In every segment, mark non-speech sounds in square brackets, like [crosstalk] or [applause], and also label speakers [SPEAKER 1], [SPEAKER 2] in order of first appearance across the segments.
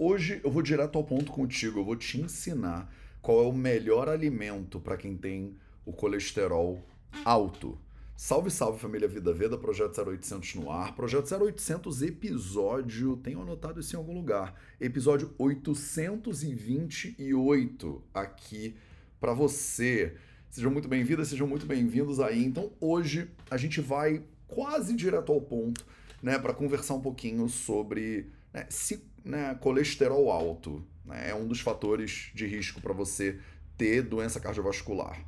[SPEAKER 1] Hoje eu vou direto ao ponto contigo, eu vou te ensinar qual é o melhor alimento para quem tem o colesterol alto. Salve, salve família Vida Veda, Projeto 0800 no ar. Projeto 0800, episódio, tenho anotado isso em algum lugar, episódio 828 aqui para você. Sejam muito bem-vindas, sejam muito bem-vindos aí. Então, hoje a gente vai quase direto ao ponto, né, para conversar um pouquinho sobre né, se né, colesterol alto né, é um dos fatores de risco para você ter doença cardiovascular.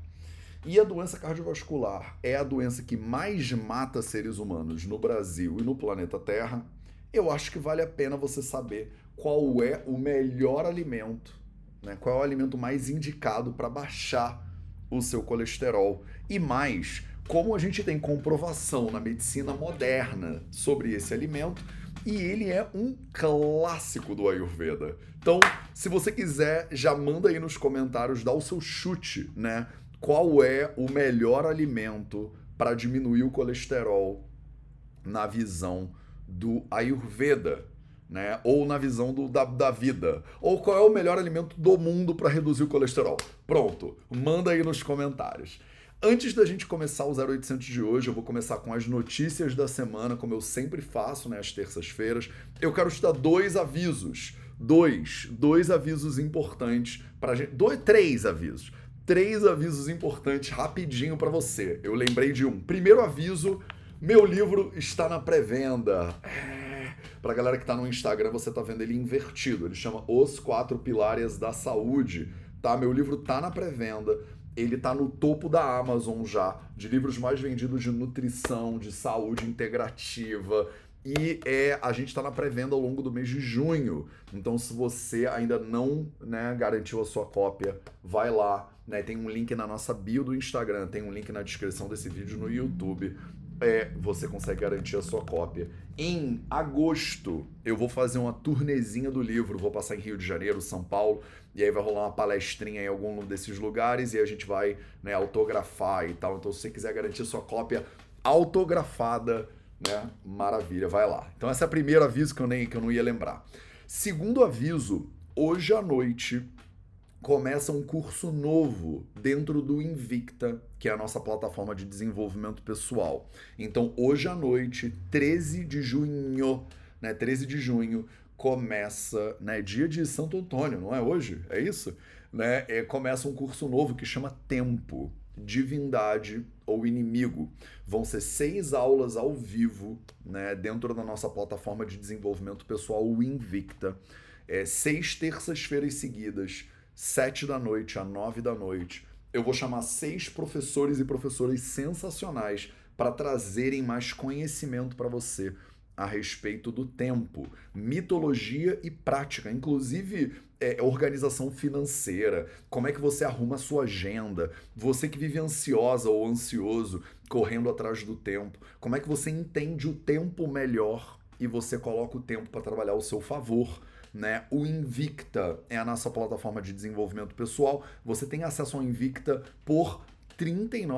[SPEAKER 1] E a doença cardiovascular é a doença que mais mata seres humanos no Brasil e no planeta Terra. Eu acho que vale a pena você saber qual é o melhor alimento, né? qual é o alimento mais indicado para baixar o seu colesterol. E mais, como a gente tem comprovação na medicina moderna sobre esse alimento, e ele é um clássico do Ayurveda. Então, se você quiser, já manda aí nos comentários, dá o seu chute, né? Qual é o melhor alimento para diminuir o colesterol na visão do Ayurveda, né? Ou na visão do, da, da vida. Ou qual é o melhor alimento do mundo para reduzir o colesterol? Pronto, manda aí nos comentários. Antes da gente começar o 0800 de hoje, eu vou começar com as notícias da semana, como eu sempre faço, né, às terças-feiras. Eu quero te dar dois avisos. Dois, dois avisos importantes para gente. Dois, três avisos. Três avisos importantes rapidinho para você. Eu lembrei de um. Primeiro aviso: meu livro está na pré-venda. É... Para galera que está no Instagram, você está vendo ele invertido. Ele chama Os Quatro Pilares da Saúde. Tá? Meu livro tá na pré-venda ele está no topo da Amazon já, de livros mais vendidos de nutrição, de saúde integrativa. E é, a gente está na pré-venda ao longo do mês de junho. Então, se você ainda não né, garantiu a sua cópia, vai lá. Né, tem um link na nossa bio do Instagram, tem um link na descrição desse vídeo no YouTube é, você consegue garantir a sua cópia. Em agosto, eu vou fazer uma turnezinha do livro, vou passar em Rio de Janeiro, São Paulo, e aí vai rolar uma palestrinha em algum desses lugares e a gente vai né, autografar e tal. Então, se você quiser garantir sua cópia autografada, né, maravilha, vai lá. Então, esse é o primeiro aviso que eu, nem, que eu não ia lembrar. Segundo aviso, hoje à noite começa um curso novo dentro do Invicta, que é a nossa plataforma de desenvolvimento pessoal. Então, hoje à noite, 13 de junho, né, 13 de junho, começa, né, dia de Santo Antônio, não é hoje? É isso? Né? É, começa um curso novo que chama Tempo, Divindade ou Inimigo. Vão ser seis aulas ao vivo, né, dentro da nossa plataforma de desenvolvimento pessoal, o Invicta. É, seis terças-feiras seguidas, sete da noite a nove da noite, eu vou chamar seis professores e professoras sensacionais para trazerem mais conhecimento para você a respeito do tempo, mitologia e prática, inclusive é, organização financeira, como é que você arruma a sua agenda, você que vive ansiosa ou ansioso, correndo atrás do tempo, como é que você entende o tempo melhor e você coloca o tempo para trabalhar ao seu favor né? O Invicta é a nossa plataforma de desenvolvimento pessoal. Você tem acesso ao Invicta por R$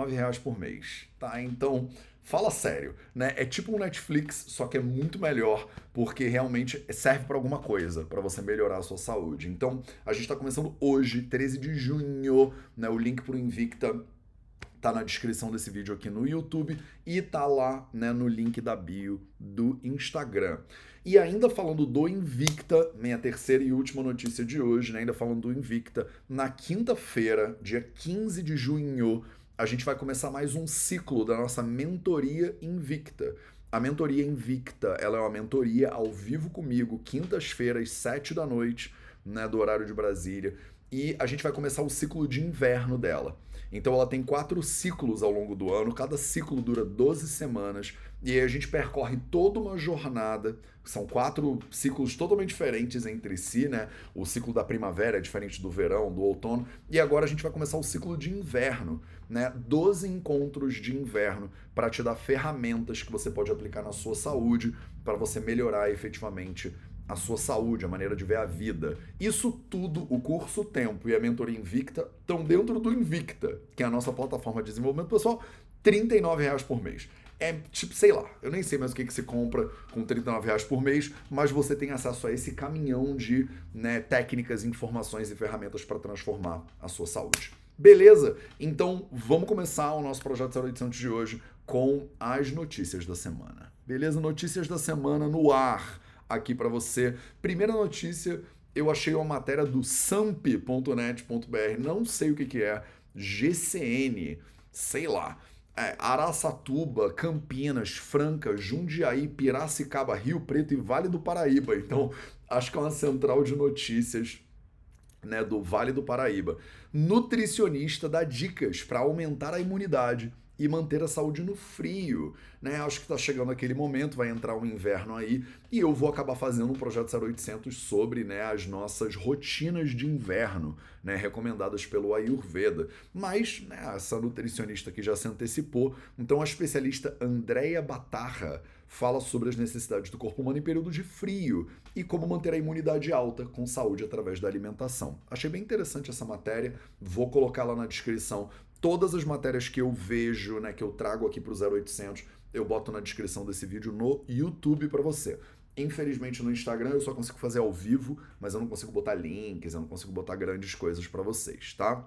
[SPEAKER 1] reais por mês, tá? Então, fala sério, né? É tipo um Netflix, só que é muito melhor, porque realmente serve para alguma coisa, para você melhorar a sua saúde. Então, a gente está começando hoje, 13 de junho, né? O link para o Invicta tá na descrição desse vídeo aqui no YouTube e tá lá, né, no link da bio do Instagram. E ainda falando do Invicta, minha terceira e última notícia de hoje, né, ainda falando do Invicta, na quinta-feira, dia 15 de junho, a gente vai começar mais um ciclo da nossa mentoria Invicta. A mentoria Invicta, ela é uma mentoria ao vivo comigo, quintas-feiras, sete da noite, né, do horário de Brasília. E a gente vai começar o ciclo de inverno dela. Então ela tem quatro ciclos ao longo do ano, cada ciclo dura 12 semanas, e aí a gente percorre toda uma jornada. São quatro ciclos totalmente diferentes entre si, né? O ciclo da primavera é diferente do verão, do outono, e agora a gente vai começar o ciclo de inverno, né? 12 encontros de inverno para te dar ferramentas que você pode aplicar na sua saúde para você melhorar efetivamente a sua saúde, a maneira de ver a vida. Isso tudo, o curso Tempo e a mentoria Invicta, estão dentro do Invicta, que é a nossa plataforma de desenvolvimento pessoal, R$ reais por mês. É tipo, sei lá, eu nem sei mais o que, que se compra com 39 reais por mês, mas você tem acesso a esse caminhão de né, técnicas, informações e ferramentas para transformar a sua saúde. Beleza? Então vamos começar o nosso projeto 0800 de hoje com as notícias da semana. Beleza? Notícias da semana no ar aqui para você. Primeira notícia, eu achei uma matéria do samp.net.br, não sei o que, que é, GCN, sei lá é, Araçatuba, Campinas, Franca, Jundiaí, Piracicaba, Rio Preto e Vale do Paraíba. Então, acho que é uma central de notícias né, do Vale do Paraíba. Nutricionista dá dicas para aumentar a imunidade e manter a saúde no frio, né? Acho que está chegando aquele momento, vai entrar um inverno aí e eu vou acabar fazendo um projeto 0800 sobre, né, as nossas rotinas de inverno, né, recomendadas pelo Ayurveda. Mas, né, essa nutricionista aqui já se antecipou, então a especialista Andrea Batarra fala sobre as necessidades do corpo humano em período de frio e como manter a imunidade alta com saúde através da alimentação. Achei bem interessante essa matéria, vou colocar lá na descrição todas as matérias que eu vejo, né, que eu trago aqui para o 0800, eu boto na descrição desse vídeo no YouTube para você. Infelizmente no Instagram eu só consigo fazer ao vivo, mas eu não consigo botar links, eu não consigo botar grandes coisas para vocês, tá?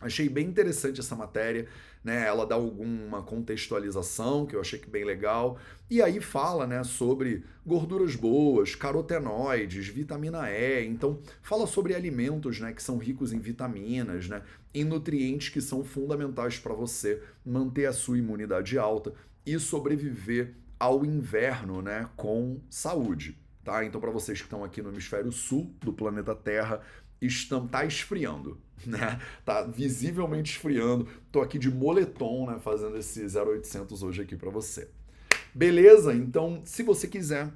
[SPEAKER 1] Achei bem interessante essa matéria, né? Ela dá alguma contextualização que eu achei que bem legal. E aí fala, né, sobre gorduras boas, carotenoides, vitamina E. Então, fala sobre alimentos, né, que são ricos em vitaminas, né, em nutrientes que são fundamentais para você manter a sua imunidade alta e sobreviver ao inverno, né, com saúde. Tá? Então, para vocês que estão aqui no hemisfério sul do planeta Terra, estão, tá esfriando, [laughs] né? Tá visivelmente esfriando. Tô aqui de moletom, né, fazendo esse 0800 hoje aqui para você. Beleza? Então, se você quiser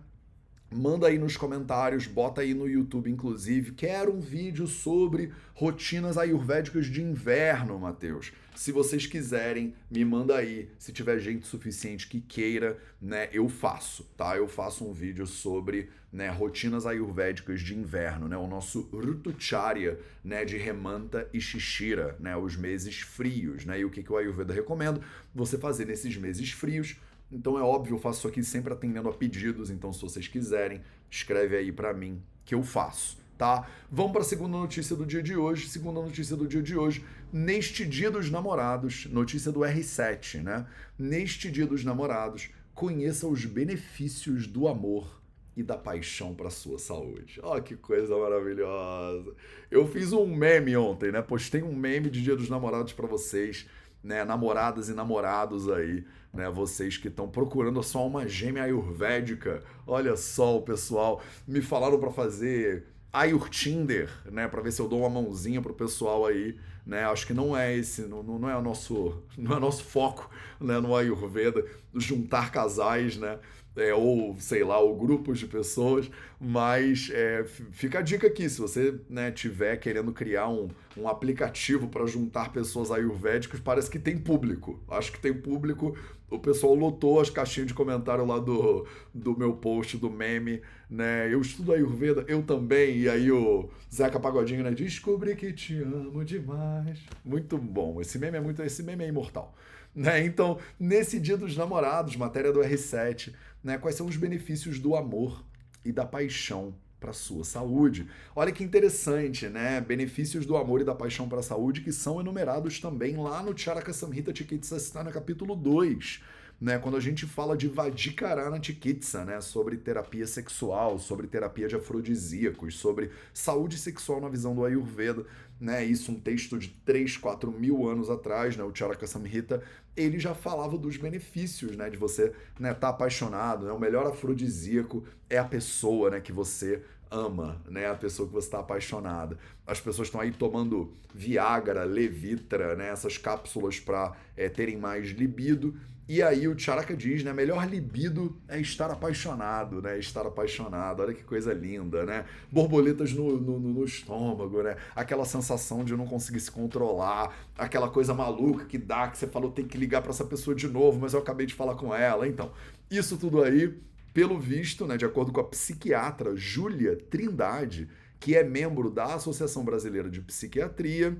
[SPEAKER 1] Manda aí nos comentários, bota aí no YouTube, inclusive. Quero um vídeo sobre rotinas ayurvédicas de inverno, Matheus. Se vocês quiserem, me manda aí. Se tiver gente suficiente que queira, né, eu faço, tá? Eu faço um vídeo sobre né, rotinas ayurvédicas de inverno, né? O nosso Rutucharya, né, de Remanta e Shishira, né? Os meses frios, né? E o que, que o Ayurveda recomenda? Você fazer nesses meses frios então é óbvio, eu faço isso aqui sempre atendendo a pedidos, então se vocês quiserem, escreve aí para mim que eu faço, tá? Vamos para a segunda notícia do dia de hoje. Segunda notícia do dia de hoje, neste Dia dos Namorados, notícia do R7, né? Neste Dia dos Namorados, conheça os benefícios do amor e da paixão para sua saúde. Ó, oh, que coisa maravilhosa. Eu fiz um meme ontem, né? Postei um meme de Dia dos Namorados para vocês, né? Namoradas e namorados aí né? Vocês que estão procurando só uma gêmea ayurvédica. Olha só o pessoal. Me falaram para fazer Ayur Tinder, né? Para ver se eu dou uma mãozinha pro pessoal aí, né? Acho que não é esse, não, não é o nosso, [laughs] não é nosso foco, né? No Ayurveda, juntar casais, né? É, ou sei lá, ou grupos de pessoas, mas é, fica a dica aqui, se você né, tiver querendo criar um, um aplicativo para juntar pessoas ayurvédicas, parece que tem público. Acho que tem público. O pessoal lotou as caixinhas de comentário lá do, do meu post, do meme, né? Eu estudo Ayurveda, eu também. E aí o Zeca Pagodinho, né? Descobri que te amo demais. Muito bom. Esse meme é muito. Esse meme é imortal. [laughs] Né? Então, nesse dia dos namorados, matéria do R7, né? Quais são os benefícios do amor e da paixão para sua saúde. Olha que interessante, né? Benefícios do amor e da paixão para a saúde que são enumerados também lá no Charaka Samhita Chikitsa, está no capítulo 2 né, quando a gente fala de Vadikarana Chikitsa, né, sobre terapia sexual, sobre terapia de afrodisíacos, sobre saúde sexual na visão do Ayurveda, né, isso um texto de 3, 4 mil anos atrás, né, o Charaka Samhita, ele já falava dos benefícios, né, de você estar né, tá apaixonado, né, o melhor afrodisíaco é a pessoa, né, que você ama, né? A pessoa que você está apaixonada. As pessoas estão aí tomando Viagra, Levitra, né? Essas cápsulas para é, terem mais libido. E aí o Charaka diz, né? Melhor libido é estar apaixonado, né? Estar apaixonado. Olha que coisa linda, né? Borboletas no, no, no estômago, né? Aquela sensação de não conseguir se controlar, aquela coisa maluca que dá, que você falou, tem que ligar para essa pessoa de novo, mas eu acabei de falar com ela. Então, isso tudo aí, pelo visto, né? De acordo com a psiquiatra Júlia Trindade, que é membro da Associação Brasileira de Psiquiatria,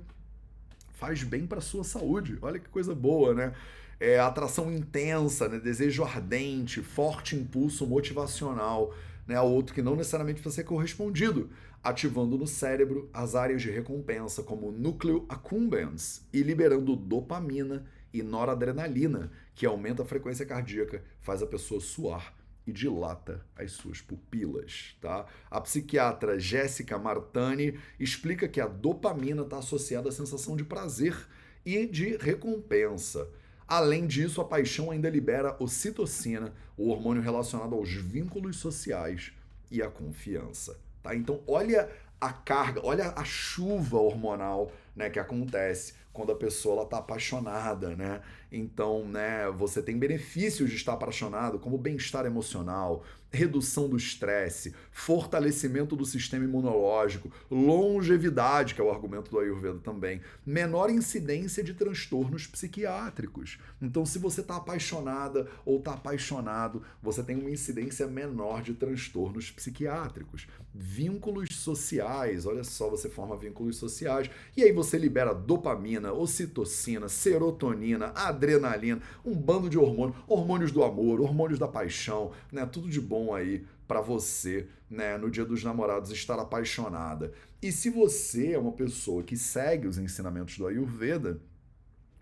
[SPEAKER 1] faz bem para sua saúde. Olha que coisa boa, né? É, atração intensa, né? desejo ardente, forte impulso motivacional, né? outro que não necessariamente precisa ser correspondido, ativando no cérebro as áreas de recompensa, como núcleo accumbens, e liberando dopamina e noradrenalina, que aumenta a frequência cardíaca, faz a pessoa suar e dilata as suas pupilas, tá? A psiquiatra Jéssica Martani explica que a dopamina está associada à sensação de prazer e de recompensa. Além disso, a paixão ainda libera ocitocina, o hormônio relacionado aos vínculos sociais e à confiança, tá? Então, olha a carga, olha a chuva hormonal, né, que acontece quando a pessoa está apaixonada, né? Então, né, você tem benefícios de estar apaixonado, como bem-estar emocional, redução do estresse, fortalecimento do sistema imunológico, longevidade, que é o argumento do Ayurveda também, menor incidência de transtornos psiquiátricos. Então, se você está apaixonada ou está apaixonado, você tem uma incidência menor de transtornos psiquiátricos. Vínculos sociais, olha só, você forma vínculos sociais e aí você libera dopamina, ocitocina, serotonina, adrenalina, um bando de hormônios, hormônios do amor, hormônios da paixão, né? Tudo de bom aí para você, né, no Dia dos Namorados estar apaixonada. E se você é uma pessoa que segue os ensinamentos do Ayurveda,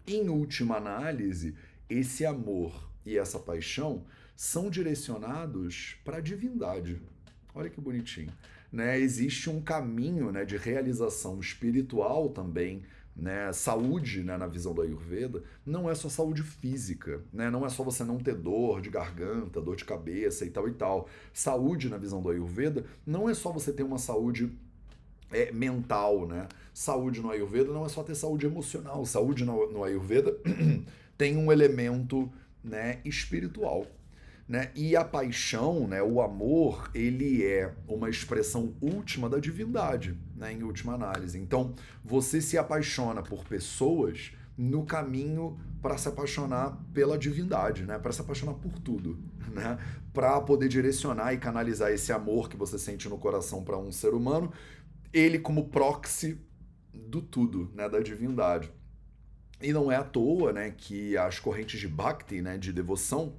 [SPEAKER 1] em última análise, esse amor e essa paixão são direcionados para a divindade. Olha que bonitinho. Né? Existe um caminho né, de realização espiritual também né, saúde, né, na visão do Ayurveda, não é só saúde física, né? Não é só você não ter dor de garganta, dor de cabeça e tal e tal. Saúde, na visão do Ayurveda, não é só você ter uma saúde é, mental, né? Saúde no Ayurveda não é só ter saúde emocional. Saúde no, no Ayurveda [clears throat] tem um elemento né, espiritual. Né? E a paixão, né, o amor, ele é uma expressão última da divindade, né, em última análise. Então, você se apaixona por pessoas no caminho para se apaixonar pela divindade, né? Para se apaixonar por tudo, [laughs] né? Para poder direcionar e canalizar esse amor que você sente no coração para um ser humano, ele como proxy do tudo, né, da divindade. E não é à toa, né, que as correntes de bhakti, né, de devoção,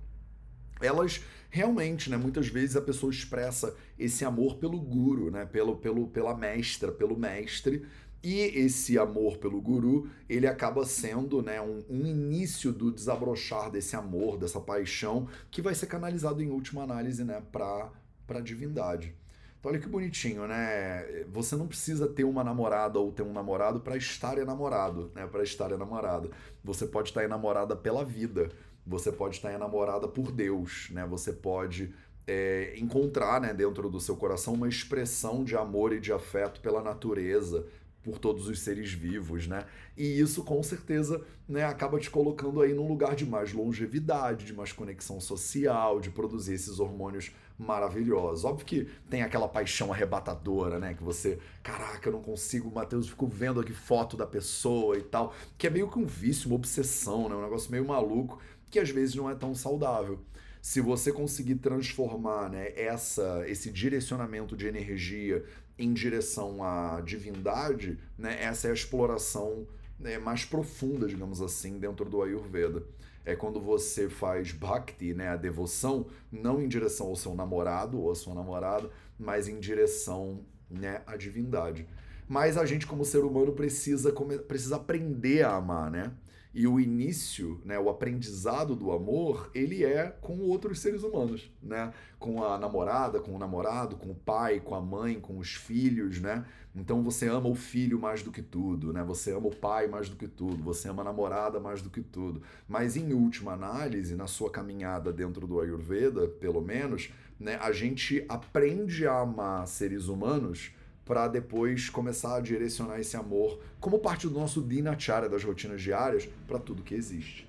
[SPEAKER 1] elas realmente, né, muitas vezes a pessoa expressa esse amor pelo guru, né, pelo, pelo, pela mestra, pelo mestre, e esse amor pelo guru, ele acaba sendo né, um, um, início do desabrochar desse amor, dessa paixão, que vai ser canalizado em última análise né, para a divindade. Então olha que bonitinho, né? Você não precisa ter uma namorada ou ter um namorado para estar enamorado, né? Para estar enamorado. Você pode estar enamorada pela vida. Você pode estar enamorada por Deus, né? Você pode é, encontrar né, dentro do seu coração uma expressão de amor e de afeto pela natureza, por todos os seres vivos, né? E isso com certeza né, acaba te colocando aí num lugar de mais longevidade, de mais conexão social, de produzir esses hormônios maravilhosos. Óbvio que tem aquela paixão arrebatadora, né? Que você, caraca, eu não consigo, Matheus, fico vendo aqui foto da pessoa e tal, que é meio que um vício, uma obsessão, né? Um negócio meio maluco que às vezes não é tão saudável. Se você conseguir transformar né, essa, esse direcionamento de energia em direção à divindade, né, essa é a exploração né, mais profunda, digamos assim, dentro do Ayurveda. É quando você faz bhakti, né, a devoção, não em direção ao seu namorado ou à sua namorada, mas em direção né, à divindade. Mas a gente, como ser humano, precisa, precisa aprender a amar, né? E o início, né, o aprendizado do amor, ele é com outros seres humanos, né? Com a namorada, com o namorado, com o pai, com a mãe, com os filhos, né? Então você ama o filho mais do que tudo, né? Você ama o pai mais do que tudo, você ama a namorada mais do que tudo. Mas em última análise, na sua caminhada dentro do Ayurveda, pelo menos, né, a gente aprende a amar seres humanos para depois começar a direcionar esse amor como parte do nosso dinacharya, das rotinas diárias, para tudo que existe.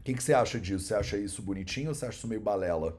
[SPEAKER 1] O que, que você acha disso? Você acha isso bonitinho ou você acha isso meio balela?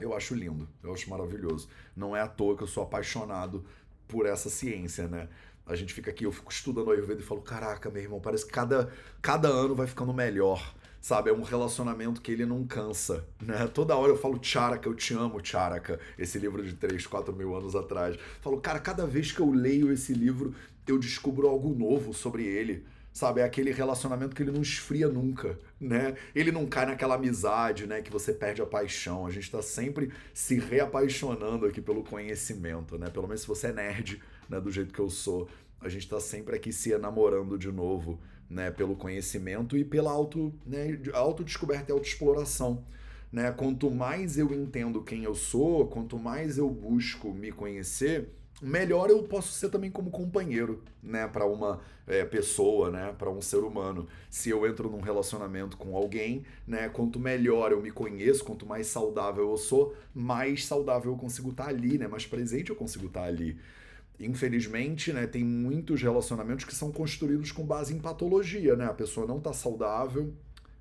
[SPEAKER 1] Eu acho lindo, eu acho maravilhoso. Não é à toa que eu sou apaixonado por essa ciência, né? A gente fica aqui, eu fico estudando Ayurveda e falo, caraca, meu irmão, parece que cada, cada ano vai ficando melhor sabe? É um relacionamento que ele não cansa, né? Toda hora eu falo Charaka, eu te amo, Charaka, esse livro de 3, 4 mil anos atrás. Falo, cara, cada vez que eu leio esse livro, eu descubro algo novo sobre ele, sabe? É aquele relacionamento que ele não esfria nunca, né? Ele não cai naquela amizade, né? Que você perde a paixão. A gente está sempre se reapaixonando aqui pelo conhecimento, né? Pelo menos se você é nerd, né? Do jeito que eu sou, a gente está sempre aqui se enamorando de novo, né? Pelo conhecimento e pela auto, né? autodescoberta e autoexploração. Né? Quanto mais eu entendo quem eu sou, quanto mais eu busco me conhecer, melhor eu posso ser também como companheiro, né, para uma é, pessoa, né, para um ser humano. Se eu entro num relacionamento com alguém, né, quanto melhor eu me conheço, quanto mais saudável eu sou, mais saudável eu consigo estar tá ali, né, mais presente eu consigo estar tá ali. Infelizmente, né, tem muitos relacionamentos que são construídos com base em patologia, né? A pessoa não está saudável,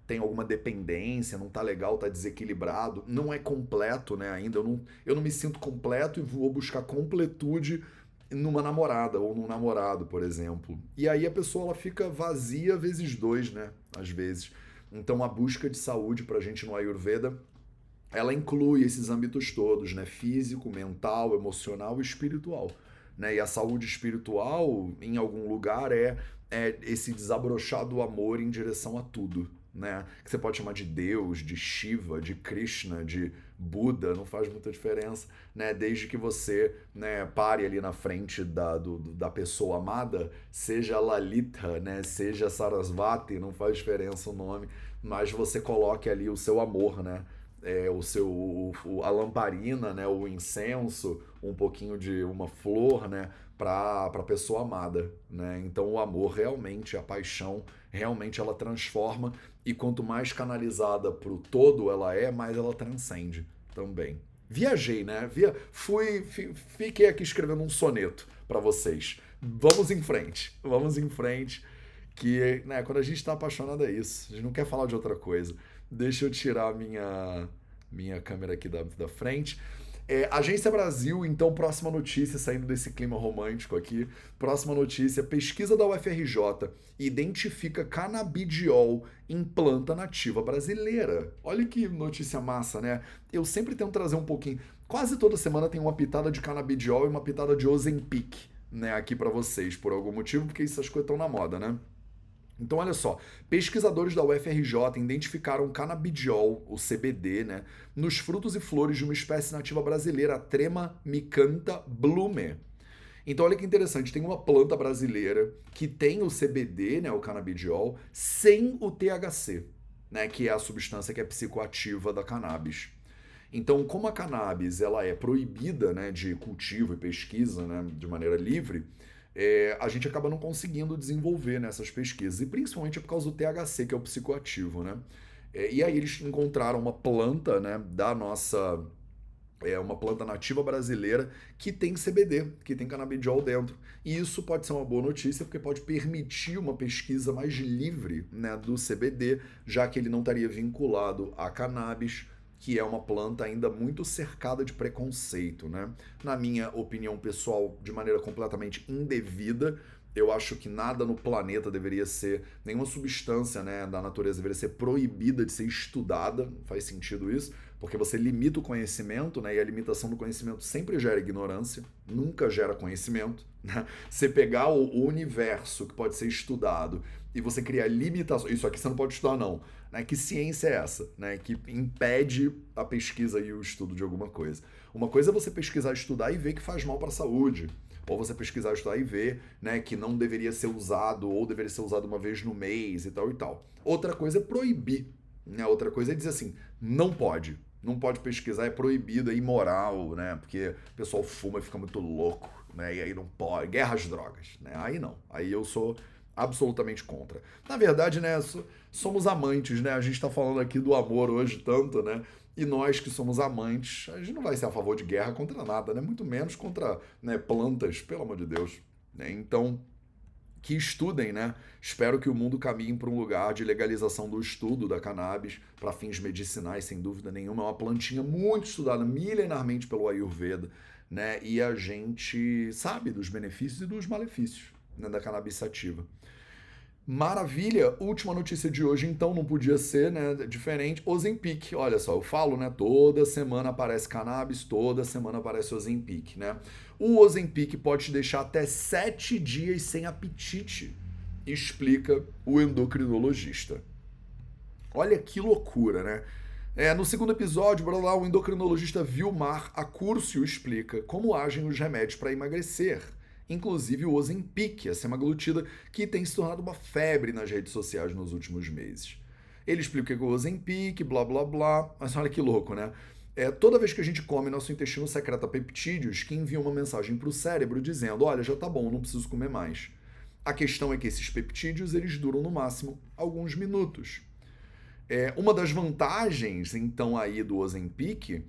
[SPEAKER 1] tem alguma dependência, não tá legal, tá desequilibrado, não é completo, né, ainda. Eu não, eu não me sinto completo e vou buscar completude numa namorada ou num namorado, por exemplo. E aí a pessoa ela fica vazia vezes dois, né, às vezes. Então a busca de saúde pra gente no Ayurveda, ela inclui esses âmbitos todos, né, físico, mental, emocional e espiritual. Né? E a saúde espiritual, em algum lugar, é, é esse desabrochar do amor em direção a tudo né? Que você pode chamar de Deus, de Shiva, de Krishna, de Buda, não faz muita diferença, né? Desde que você né, pare ali na frente da, do, da pessoa amada, seja Lalita, né? Seja Sarasvati, não faz diferença o nome, mas você coloque ali o seu amor, né? É, o seu o, a lamparina, né, o incenso, um pouquinho de uma flor, né, para a pessoa amada, né? Então o amor realmente, a paixão realmente ela transforma e quanto mais canalizada para o todo ela é, mais ela transcende também. Viajei, né? Via, fui, fiquei aqui escrevendo um soneto para vocês. Vamos em frente, vamos em frente. Que, né, quando a gente está apaixonado é isso. A gente não quer falar de outra coisa. Deixa eu tirar minha minha câmera aqui da, da frente. É, Agência Brasil, então, próxima notícia, saindo desse clima romântico aqui. Próxima notícia: pesquisa da UFRJ identifica canabidiol em planta nativa brasileira. Olha que notícia massa, né? Eu sempre tento trazer um pouquinho. Quase toda semana tem uma pitada de canabidiol e uma pitada de Ozempic, né, aqui para vocês, por algum motivo, porque essas coisas estão na moda, né? Então, olha só, pesquisadores da UFRJ identificaram canabidiol, o CBD, né, nos frutos e flores de uma espécie nativa brasileira, a Trema micanta blume. Então, olha que interessante, tem uma planta brasileira que tem o CBD, né, o canabidiol, sem o THC, né, que é a substância que é psicoativa da cannabis. Então, como a cannabis ela é proibida né, de cultivo e pesquisa né, de maneira livre, é, a gente acaba não conseguindo desenvolver nessas pesquisas, e principalmente por causa do THC, que é o psicoativo, né? É, e aí eles encontraram uma planta, né, da nossa é uma planta nativa brasileira que tem CBD, que tem canabidiol dentro. E isso pode ser uma boa notícia porque pode permitir uma pesquisa mais livre né, do CBD, já que ele não estaria vinculado a cannabis, que é uma planta ainda muito cercada de preconceito, né? Na minha opinião pessoal, de maneira completamente indevida, eu acho que nada no planeta deveria ser, nenhuma substância né, da natureza deveria ser proibida de ser estudada, faz sentido isso, porque você limita o conhecimento, né, e a limitação do conhecimento sempre gera ignorância, nunca gera conhecimento. Né? Você pegar o, universo que pode ser estudado e você criar limitações, isso aqui você não pode estudar não, né? Que ciência é essa? Né? Que impede a pesquisa e o estudo de alguma coisa. Uma coisa é você pesquisar, estudar e ver que faz mal para a saúde. Ou você pesquisar, estudar e ver né, que não deveria ser usado ou deveria ser usado uma vez no mês e tal e tal. Outra coisa é proibir. Né? Outra coisa é dizer assim, não pode. Não pode pesquisar, é proibido, é imoral, né? Porque o pessoal fuma e fica muito louco, né? E aí não pode. Guerra às drogas, né? Aí não. Aí eu sou absolutamente contra. Na verdade, né, somos amantes, né? A gente está falando aqui do amor hoje tanto, né? E nós que somos amantes, a gente não vai ser a favor de guerra contra nada, né? Muito menos contra né, plantas, pelo amor de Deus. Né? Então, que estudem, né? Espero que o mundo caminhe para um lugar de legalização do estudo da cannabis para fins medicinais, sem dúvida nenhuma. É uma plantinha muito estudada milenarmente pelo Ayurveda, né? E a gente sabe dos benefícios e dos malefícios né, da cannabis sativa. Maravilha! Última notícia de hoje, então, não podia ser né, diferente. Ozempic, olha só, eu falo, né? Toda semana aparece cannabis, toda semana aparece Ozempic, né? O Ozempic pode te deixar até sete dias sem apetite. explica o endocrinologista. Olha que loucura, né? É, no segundo episódio, lá, o endocrinologista Vilmar Acúrcio explica como agem os remédios para emagrecer, inclusive o Ozempic, a semaglutida, que tem se tornado uma febre nas redes sociais nos últimos meses. Ele explica que é o Ozempic, blá blá blá, mas olha que louco, né? É, toda vez que a gente come, nosso intestino secreta peptídeos que enviam uma mensagem para o cérebro dizendo: olha, já tá bom, não preciso comer mais. A questão é que esses peptídeos eles duram no máximo alguns minutos. É, uma das vantagens, então, aí do Ozempic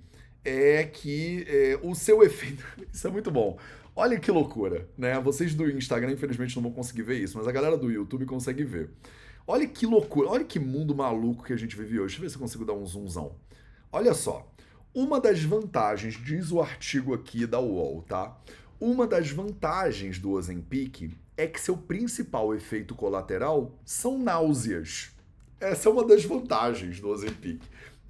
[SPEAKER 1] é que é, o seu [laughs] efeito. Isso é muito bom. Olha que loucura, né? Vocês do Instagram, infelizmente, não vão conseguir ver isso, mas a galera do YouTube consegue ver. Olha que loucura, olha que mundo maluco que a gente vive hoje. Deixa eu ver se eu consigo dar um zoomzão. Olha só. Uma das vantagens, diz o artigo aqui da UOL, tá? Uma das vantagens do Ozempic é que seu principal efeito colateral são náuseas. Essa é uma das vantagens do Ozempic.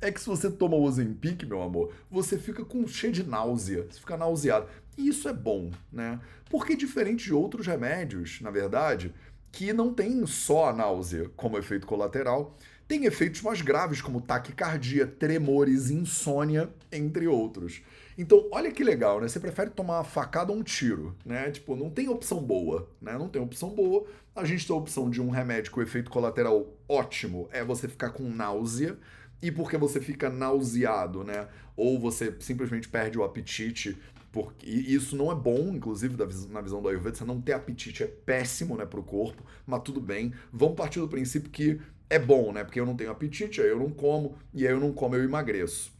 [SPEAKER 1] É que se você toma o Ozempic, meu amor, você fica com cheio de náusea, você fica nauseado. E isso é bom, né? Porque diferente de outros remédios, na verdade, que não tem só a náusea como efeito colateral, tem efeitos mais graves como taquicardia, tremores, insônia, entre outros. Então, olha que legal, né? Você prefere tomar uma facada ou um tiro, né? Tipo, não tem opção boa, né? Não tem opção boa. A gente tem a opção de um remédio com efeito colateral ótimo, é você ficar com náusea. E porque você fica nauseado, né? Ou você simplesmente perde o apetite porque isso não é bom, inclusive, na visão do Ayurveda, você não ter apetite é péssimo, né, pro corpo, mas tudo bem. Vamos partir do princípio que é bom, né? Porque eu não tenho apetite, aí eu não como, e aí eu não como, eu emagreço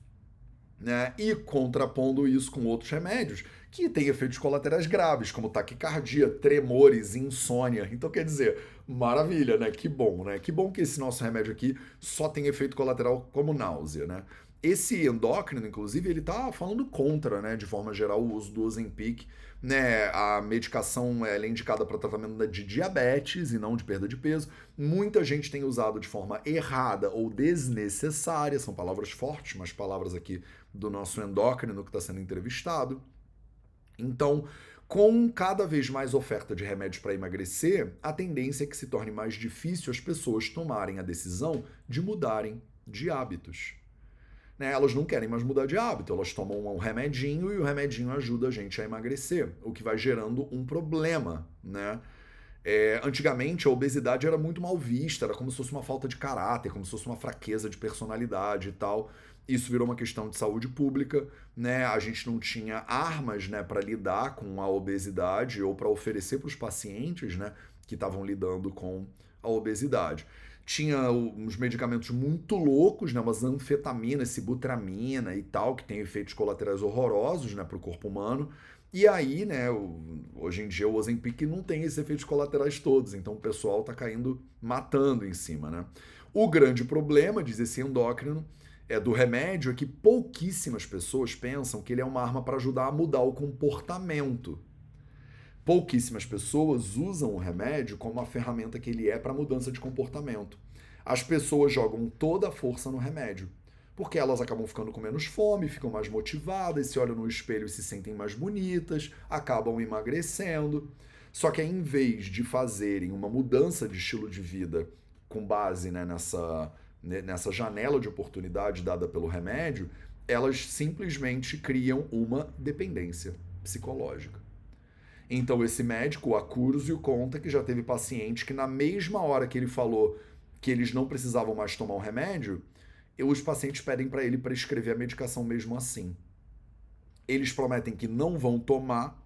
[SPEAKER 1] né? E contrapondo isso com outros remédios que têm efeitos colaterais graves, como taquicardia, tremores, insônia. Então, quer dizer, maravilha, né? Que bom, né? Que bom que esse nosso remédio aqui só tem efeito colateral como náusea, né? Esse endócrino, inclusive, ele tá falando contra, né, de forma geral, o uso do Ozempic, né? A medicação é indicada para tratamento de diabetes e não de perda de peso. Muita gente tem usado de forma errada ou desnecessária, são palavras fortes, mas palavras aqui do nosso endócrino que está sendo entrevistado. Então, com cada vez mais oferta de remédios para emagrecer, a tendência é que se torne mais difícil as pessoas tomarem a decisão de mudarem de hábitos. Né? Elas não querem mais mudar de hábito, elas tomam um remedinho e o remedinho ajuda a gente a emagrecer, o que vai gerando um problema, né? É, antigamente a obesidade era muito mal vista, era como se fosse uma falta de caráter, como se fosse uma fraqueza de personalidade e tal. Isso virou uma questão de saúde pública, né? A gente não tinha armas, né, para lidar com a obesidade ou para oferecer para os pacientes, né, que estavam lidando com a obesidade. Tinha uns medicamentos muito loucos, né, umas anfetaminas, sibutramina e tal, que tem efeitos colaterais horrorosos, né, para o corpo humano. E aí, né, hoje em dia o Ozempic não tem esses efeitos colaterais todos, então o pessoal tá caindo matando em cima, né? O grande problema, diz esse endócrino, é, do remédio é que pouquíssimas pessoas pensam que ele é uma arma para ajudar a mudar o comportamento. Pouquíssimas pessoas usam o remédio como a ferramenta que ele é para mudança de comportamento. As pessoas jogam toda a força no remédio, porque elas acabam ficando com menos fome, ficam mais motivadas, se olham no espelho e se sentem mais bonitas, acabam emagrecendo. Só que em vez de fazerem uma mudança de estilo de vida com base né, nessa nessa janela de oportunidade dada pelo remédio, elas simplesmente criam uma dependência psicológica. Então, esse médico, o Acúrzio, conta que já teve paciente que, na mesma hora que ele falou que eles não precisavam mais tomar o remédio, os pacientes pedem para ele prescrever a medicação mesmo assim. Eles prometem que não vão tomar,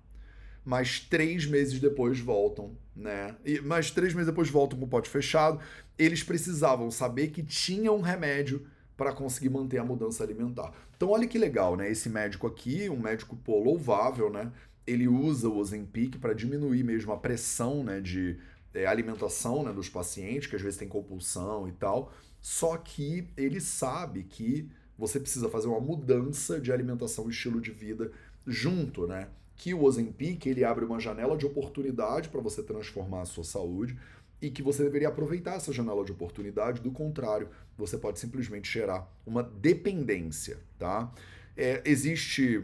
[SPEAKER 1] mas três meses depois voltam, né? E, mas três meses depois voltam com o pote fechado. Eles precisavam saber que tinha um remédio para conseguir manter a mudança alimentar. Então olha que legal, né? Esse médico aqui, um médico pô, louvável, né? Ele usa o Ozempic para diminuir mesmo a pressão, né, de é, alimentação, né, dos pacientes que às vezes tem compulsão e tal. Só que ele sabe que você precisa fazer uma mudança de alimentação e estilo de vida junto, né? Que o Ozempic ele abre uma janela de oportunidade para você transformar a sua saúde e que você deveria aproveitar essa janela de oportunidade, do contrário, você pode simplesmente gerar uma dependência, tá? É, existe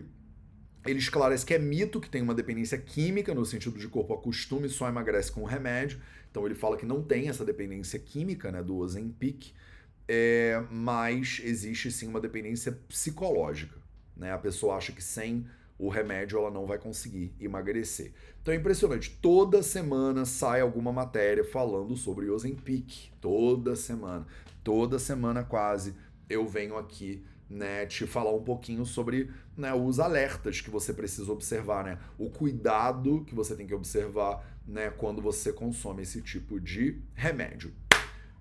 [SPEAKER 1] ele esclarece que é mito que tem uma dependência química, no sentido de corpo acostuma e só emagrece com o remédio. Então ele fala que não tem essa dependência química né, do Ozempic, é, mas existe sim uma dependência psicológica. Né? A pessoa acha que sem o remédio ela não vai conseguir emagrecer. Então é impressionante. Toda semana sai alguma matéria falando sobre Ozempic. Toda semana. Toda semana quase eu venho aqui né, te falar um pouquinho sobre né, os alertas que você precisa observar, né, o cuidado que você tem que observar né, quando você consome esse tipo de remédio.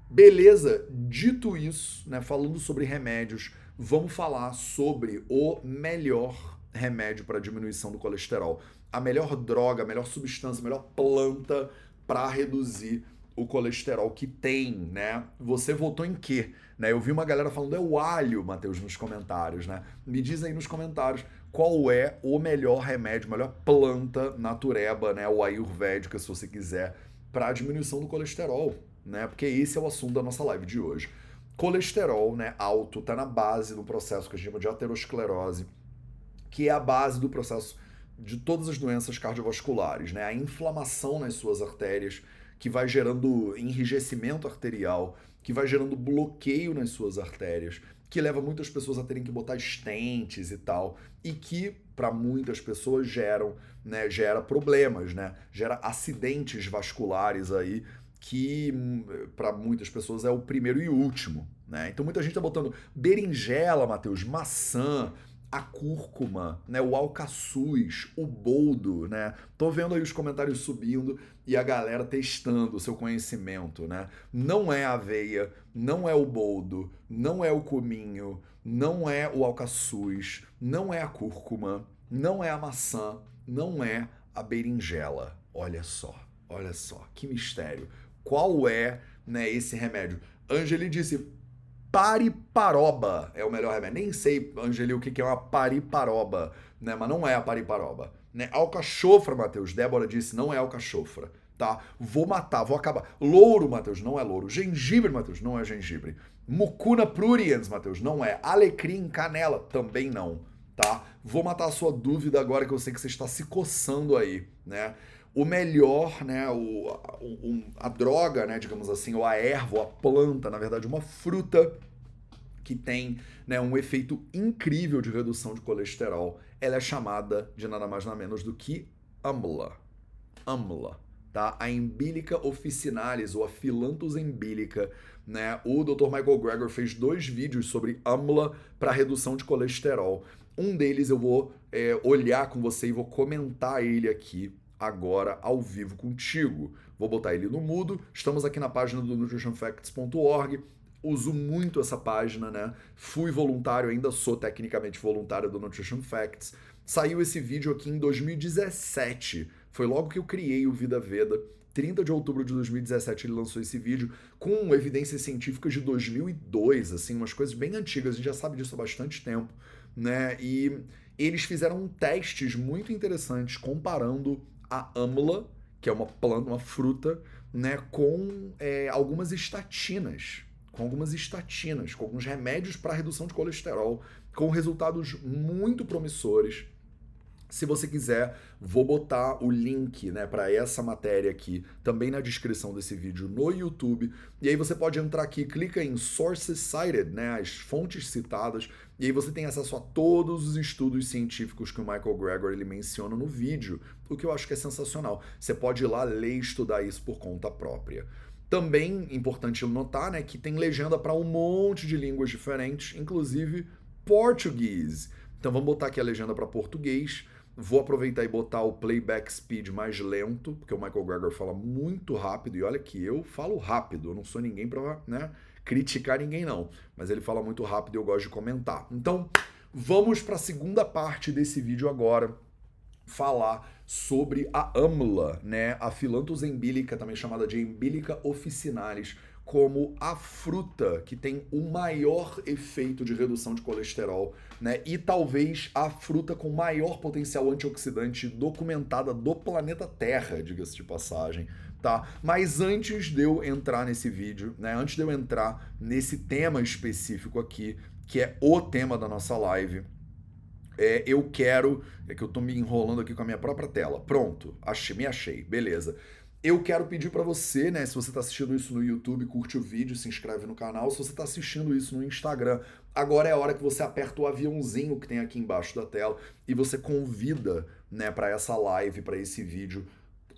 [SPEAKER 1] Beleza? Dito isso, né, falando sobre remédios, vamos falar sobre o melhor remédio para diminuição do colesterol. A melhor droga, a melhor substância, a melhor planta para reduzir o colesterol que tem, né? Você votou em quê? Né? Eu vi uma galera falando é o alho, Matheus, nos comentários, né? Me diz aí nos comentários qual é o melhor remédio, melhor planta natureba, né? O ayurvédica, se você quiser, para diminuição do colesterol, né? Porque esse é o assunto da nossa live de hoje. Colesterol, né, alto, está na base do processo que a gente chama de aterosclerose, que é a base do processo de todas as doenças cardiovasculares, né? A inflamação nas suas artérias, que vai gerando enrijecimento arterial, que vai gerando bloqueio nas suas artérias, que leva muitas pessoas a terem que botar estentes e tal, e que para muitas pessoas geram, né, gera problemas, né? Gera acidentes vasculares aí que para muitas pessoas é o primeiro e último, né? Então muita gente tá botando berinjela, Matheus, maçã, a cúrcuma, né, o alcaçuz, o boldo, né? Tô vendo aí os comentários subindo e a galera testando o seu conhecimento, né? Não é a aveia, não é o boldo, não é o cominho, não é o alcaçuz, não é a cúrcuma, não é a maçã, não é a berinjela. Olha só, olha só, que mistério. Qual é, né, esse remédio? Angeli disse: pariparoba é o melhor remédio. Nem sei, Angeli, o que é uma pariparoba, né? Mas não é a pariparoba. Né? Alcachofra, Matheus. Débora disse, não é alcachofra. Tá? Vou matar, vou acabar. Louro, Matheus, não é louro. Gengibre, Matheus, não é gengibre. Mucuna pruriens, Matheus, não é. Alecrim, canela, também não. Tá? Vou matar a sua dúvida agora que eu sei que você está se coçando aí, né? O melhor, né, o, o, a droga, né, digamos assim, ou a erva, ou a planta, na verdade, uma fruta que tem né, um efeito incrível de redução de colesterol, ela é chamada de nada mais nada menos do que amla. Amla, tá? A embílica officinalis, ou a filantus embílica, né? O Dr. Michael Greger fez dois vídeos sobre amla para redução de colesterol. Um deles eu vou é, olhar com você e vou comentar ele aqui agora ao vivo contigo. Vou botar ele no mudo. Estamos aqui na página do nutritionfacts.org. Uso muito essa página, né? Fui voluntário, ainda sou tecnicamente voluntário do Nutrition Facts. Saiu esse vídeo aqui em 2017. Foi logo que eu criei o Vida Veda. 30 de outubro de 2017 ele lançou esse vídeo com evidências científicas de 2002, assim, umas coisas bem antigas, a gente já sabe disso há bastante tempo, né? E eles fizeram testes muito interessantes comparando a amla, que é uma planta, uma fruta, né, com é, algumas estatinas, com algumas estatinas, com alguns remédios para redução de colesterol, com resultados muito promissores. Se você quiser, vou botar o link né, para essa matéria aqui também na descrição desse vídeo no YouTube. E aí você pode entrar aqui, clica em Sources Cited, né, as fontes citadas, e aí você tem acesso a todos os estudos científicos que o Michael Gregor ele menciona no vídeo, o que eu acho que é sensacional. Você pode ir lá ler e estudar isso por conta própria. Também importante notar né, que tem legenda para um monte de línguas diferentes, inclusive português. Então vamos botar aqui a legenda para português. Vou aproveitar e botar o playback speed mais lento, porque o Michael Gregor fala muito rápido, e olha que eu falo rápido, eu não sou ninguém para né, criticar ninguém não, mas ele fala muito rápido e eu gosto de comentar. Então, vamos para a segunda parte desse vídeo agora, falar sobre a amla, né, a embílica, também chamada de embílica officinalis, como a fruta que tem o maior efeito de redução de colesterol, né? E talvez a fruta com maior potencial antioxidante documentada do planeta Terra, diga-se de passagem, tá? Mas antes de eu entrar nesse vídeo, né? Antes de eu entrar nesse tema específico aqui, que é o tema da nossa live, É, eu quero. É que eu tô me enrolando aqui com a minha própria tela. Pronto, achei, me achei, beleza. Eu quero pedir para você, né, se você está assistindo isso no YouTube, curte o vídeo, se inscreve no canal. Se você está assistindo isso no Instagram, agora é a hora que você aperta o aviãozinho que tem aqui embaixo da tela e você convida, né, para essa live, para esse vídeo,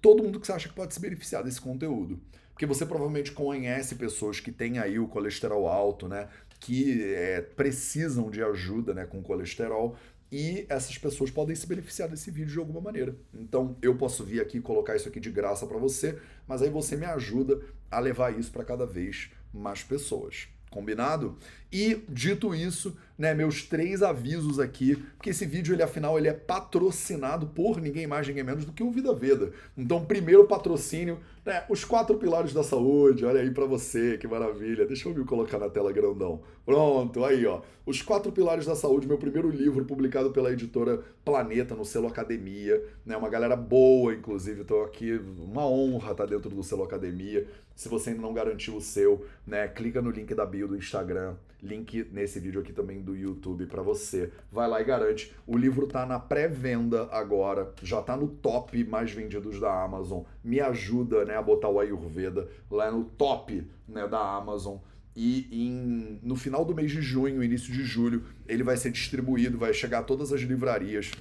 [SPEAKER 1] todo mundo que você acha que pode se beneficiar desse conteúdo. Porque você provavelmente conhece pessoas que têm aí o colesterol alto, né? Que é, precisam de ajuda né, com colesterol e essas pessoas podem se beneficiar desse vídeo de alguma maneira. Então eu posso vir aqui colocar isso aqui de graça para você, mas aí você me ajuda a levar isso para cada vez mais pessoas. Combinado? E dito isso, né, meus três avisos aqui, porque esse vídeo ele afinal ele é patrocinado por ninguém mais ninguém menos do que o Vida Veda. Então, primeiro patrocínio, né, os quatro pilares da saúde. Olha aí para você, que maravilha. Deixa eu me colocar na tela grandão. Pronto, aí ó. Os quatro pilares da saúde, meu primeiro livro publicado pela editora Planeta no selo Academia, né, uma galera boa, inclusive, estou aqui, uma honra estar dentro do selo Academia. Se você ainda não garantiu o seu, né, clica no link da bio do Instagram, link nesse vídeo aqui também do YouTube para você. Vai lá e garante. O livro tá na pré-venda agora, já tá no top mais vendidos da Amazon. Me ajuda, né, a botar o Ayurveda lá no top, né, da Amazon. E em, no final do mês de junho, início de julho, ele vai ser distribuído, vai chegar a todas as livrarias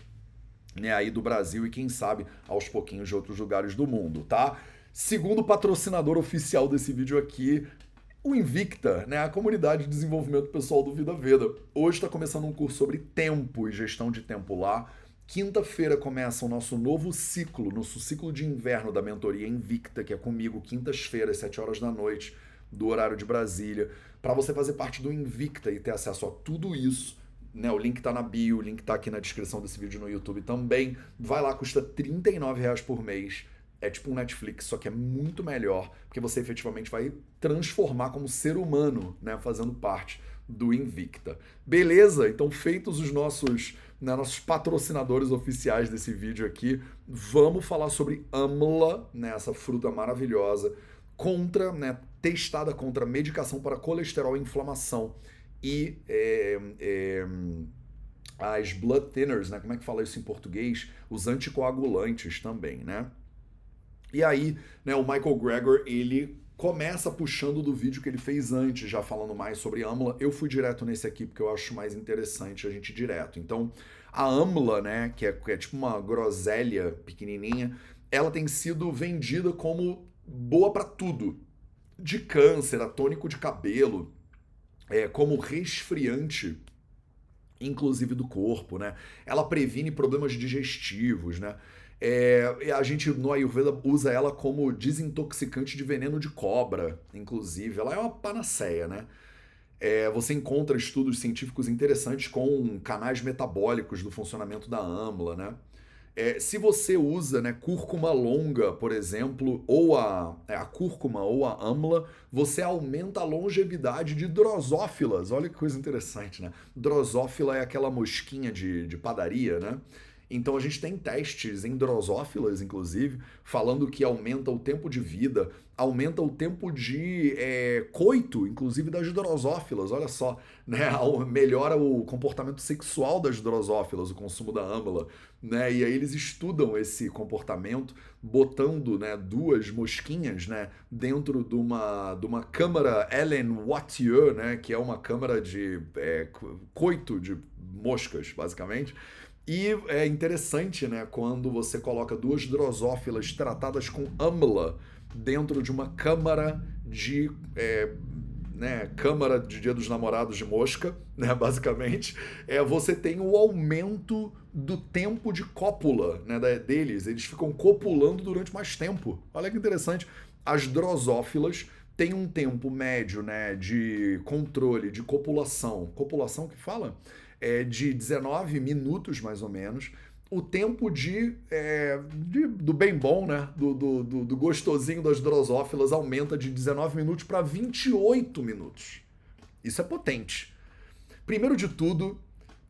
[SPEAKER 1] né, aí do Brasil e quem sabe aos pouquinhos de outros lugares do mundo, tá? Segundo patrocinador oficial desse vídeo aqui, o Invicta, né, a comunidade de desenvolvimento pessoal do Vida Veda. Hoje está começando um curso sobre tempo e gestão de tempo lá. Quinta-feira começa o nosso novo ciclo, nosso ciclo de inverno da mentoria Invicta, que é comigo, quintas-feiras, 7 horas da noite, do horário de Brasília. Para você fazer parte do Invicta e ter acesso a tudo isso, né, o link está na bio, o link está aqui na descrição desse vídeo no YouTube também. Vai lá, custa R$ reais por mês é tipo um Netflix, só que é muito melhor, porque você efetivamente vai transformar como ser humano, né, fazendo parte do Invicta. Beleza? Então, feitos os nossos, né, nossos patrocinadores oficiais desse vídeo aqui, vamos falar sobre Amla, né, essa fruta maravilhosa, contra, né, testada contra medicação para colesterol e inflamação. E é, é, as blood thinners, né? Como é que fala isso em português? Os anticoagulantes também, né? E aí, né, o Michael Gregor, ele começa puxando do vídeo que ele fez antes, já falando mais sobre AMLA. Eu fui direto nesse aqui porque eu acho mais interessante a gente ir direto. Então, a AMLA, né, que é, que é tipo uma groselha pequenininha, ela tem sido vendida como boa para tudo. De câncer, a tônico de cabelo, é, como resfriante, inclusive do corpo, né? Ela previne problemas digestivos, né? É, a gente no Ayurveda usa ela como desintoxicante de veneno de cobra, inclusive. Ela é uma panaceia, né? É, você encontra estudos científicos interessantes com canais metabólicos do funcionamento da âmula, né? É, se você usa né, cúrcuma longa, por exemplo, ou a, é, a cúrcuma ou a amla, você aumenta a longevidade de drosófilas. Olha que coisa interessante, né? Drosófila é aquela mosquinha de, de padaria, né? Então a gente tem testes em drosófilas, inclusive, falando que aumenta o tempo de vida, aumenta o tempo de é, coito, inclusive das drosófilas, olha só, né? [laughs] melhora o comportamento sexual das drosófilas, o consumo da âmbula, né? E aí eles estudam esse comportamento, botando né, duas mosquinhas né, dentro de uma, de uma câmara Ellen Wattier, né? Que é uma câmara de é, coito de moscas, basicamente. E é interessante, né, quando você coloca duas drosófilas tratadas com amla dentro de uma câmara de. É, né, câmara de Dia dos Namorados de mosca, [laughs] né, basicamente, é, você tem o aumento do tempo de cópula né, deles. Eles ficam copulando durante mais tempo. Olha que interessante. As drosófilas têm um tempo médio né, de controle, de copulação. Copulação que fala? É, de 19 minutos, mais ou menos, o tempo de, é, de do bem bom, né? Do, do, do, gostosinho das drosófilas aumenta de 19 minutos para 28 minutos. Isso é potente. Primeiro de tudo,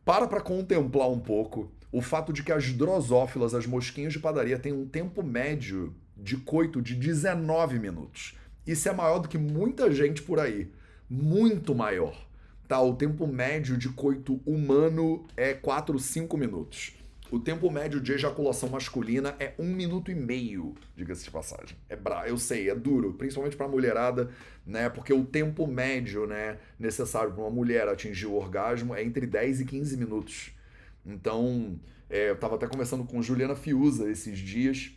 [SPEAKER 1] para para contemplar um pouco o fato de que as drosófilas, as mosquinhas de padaria, têm um tempo médio de coito de 19 minutos. Isso é maior do que muita gente por aí. Muito maior. Tá? O tempo médio de coito humano é 4, 5 minutos. O tempo médio de ejaculação masculina é um minuto e meio, diga-se de passagem. É bra... Eu sei, é duro, principalmente para mulherada, né? Porque o tempo médio, né, necessário para uma mulher atingir o orgasmo é entre 10 e 15 minutos. Então, é, eu estava até conversando com Juliana Fiuza esses dias,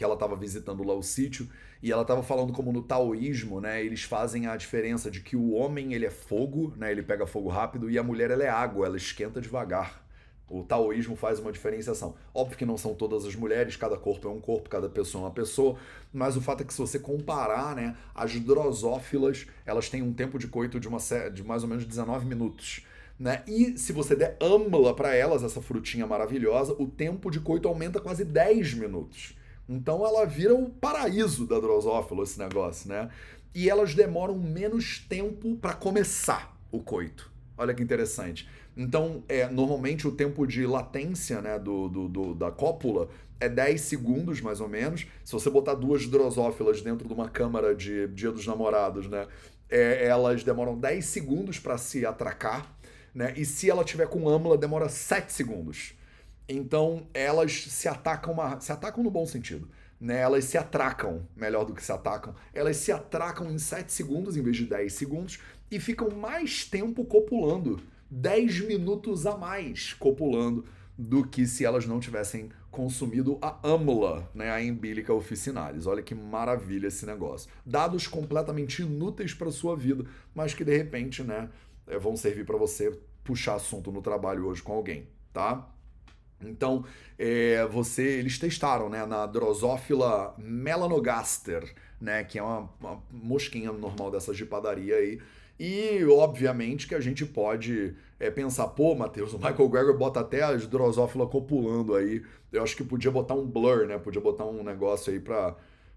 [SPEAKER 1] que ela estava visitando lá o sítio, e ela estava falando como no taoísmo, né, eles fazem a diferença de que o homem ele é fogo, né, ele pega fogo rápido, e a mulher ela é água, ela esquenta devagar. O taoísmo faz uma diferenciação. Óbvio que não são todas as mulheres, cada corpo é um corpo, cada pessoa é uma pessoa, mas o fato é que se você comparar, né, as drosófilas, elas têm um tempo de coito de, uma, de mais ou menos 19 minutos. Né? E se você der âmula para elas, essa frutinha maravilhosa, o tempo de coito aumenta quase 10 minutos. Então ela vira o paraíso da drosófila, esse negócio, né? E elas demoram menos tempo para começar o coito. Olha que interessante. Então, é, normalmente o tempo de latência né, do, do, do, da cópula é 10 segundos, mais ou menos. Se você botar duas drosófilas dentro de uma câmara de Dia dos Namorados, né, é, elas demoram 10 segundos para se atracar. Né, e se ela tiver com âmula, demora 7 segundos. Então, elas se atacam, uma, se atacam no bom sentido. Né? Elas se atracam, melhor do que se atacam. Elas se atracam em 7 segundos em vez de 10 segundos e ficam mais tempo copulando. 10 minutos a mais copulando do que se elas não tivessem consumido a âmula, né, a embílica officinalis. Olha que maravilha esse negócio. Dados completamente inúteis para sua vida, mas que de repente, né, é, vão servir para você puxar assunto no trabalho hoje com alguém, tá? Então, é, você, eles testaram, né, na Drosophila melanogaster, né, que é uma, uma mosquinha normal dessas de padaria aí, e, obviamente, que a gente pode é, pensar, pô, Matheus, o Michael Greger bota até as drosófila copulando aí. Eu acho que podia botar um blur, né? Podia botar um negócio aí pra,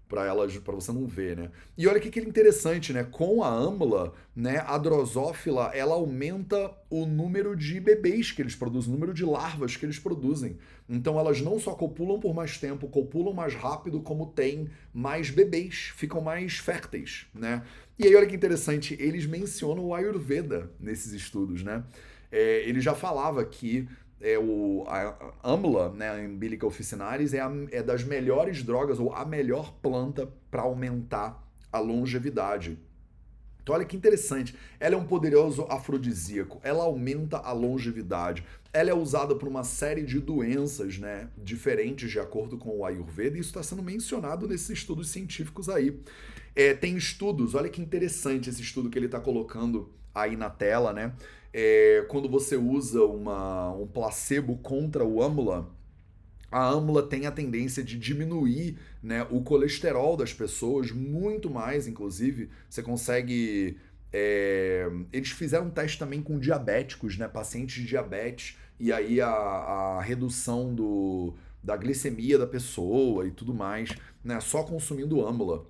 [SPEAKER 1] para elas para você não ver, né? E olha que que interessante, né? Com a âmula, né, a drosófila, ela aumenta o número de bebês que eles produzem, o número de larvas que eles produzem. Então elas não só copulam por mais tempo, copulam mais rápido, como tem mais bebês, ficam mais férteis, né? E aí olha que interessante, eles mencionam o Ayurveda nesses estudos, né? É, ele já falava que é o a Amla, né, Umbilical officinalis, é, a, é das melhores drogas ou a melhor planta para aumentar a longevidade. Então olha que interessante, ela é um poderoso afrodisíaco, ela aumenta a longevidade, ela é usada por uma série de doenças, né, diferentes de acordo com o Ayurveda, e isso está sendo mencionado nesses estudos científicos aí. É, tem estudos, olha que interessante esse estudo que ele está colocando aí na tela, né? É, quando você usa uma, um placebo contra o âmula, a âmula tem a tendência de diminuir né, o colesterol das pessoas, muito mais, inclusive. Você consegue. É, eles fizeram um teste também com diabéticos, né, pacientes de diabetes, e aí a, a redução do, da glicemia da pessoa e tudo mais, né, só consumindo âmula.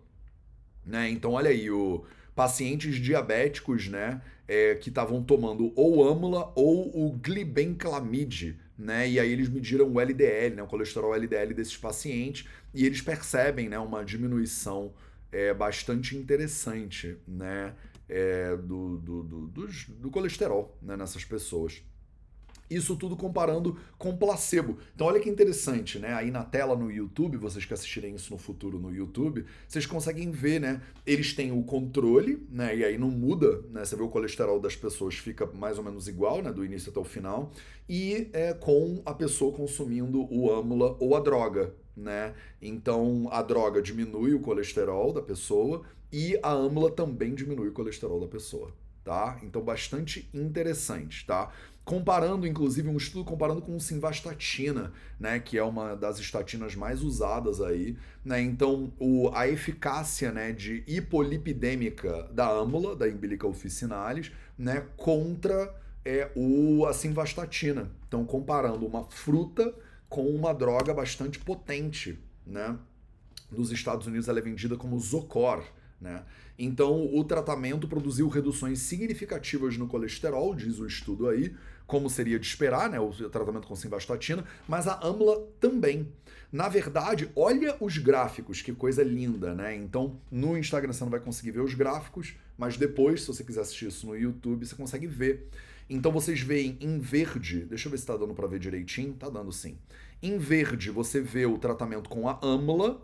[SPEAKER 1] Né? Então, olha aí, o, pacientes diabéticos, né, é, que estavam tomando ou âmula ou o glibenclamide, né, e aí eles mediram o LDL, né, o colesterol LDL desses pacientes, e eles percebem, né, uma diminuição é, bastante interessante, né, é, do, do, do, do, colesterol, né, nessas pessoas. Isso tudo comparando com placebo. Então olha que interessante, né? Aí na tela no YouTube, vocês que assistirem isso no futuro no YouTube, vocês conseguem ver, né? Eles têm o controle, né? E aí não muda, né? Você vê o colesterol das pessoas fica mais ou menos igual, né? Do início até o final. E é com a pessoa consumindo o âmula ou a droga, né? Então a droga diminui o colesterol da pessoa e a âmula também diminui o colesterol da pessoa, tá? Então bastante interessante, tá? Comparando, inclusive, um estudo comparando com simvastatina, né, que é uma das estatinas mais usadas aí, né, então o, a eficácia, né, de hipolipidêmica da âmula, da umbilical officinalis, né, contra é, o, a simvastatina. Então, comparando uma fruta com uma droga bastante potente, né, nos Estados Unidos ela é vendida como Zocor, né? Então, o tratamento produziu reduções significativas no colesterol, diz o estudo aí, como seria de esperar, né, o tratamento com simvastatina, mas a AMLA também. Na verdade, olha os gráficos, que coisa linda, né? Então, no Instagram você não vai conseguir ver os gráficos, mas depois, se você quiser assistir isso no YouTube, você consegue ver. Então vocês veem em verde, deixa eu ver se tá dando para ver direitinho, tá dando sim. Em verde você vê o tratamento com a AMLA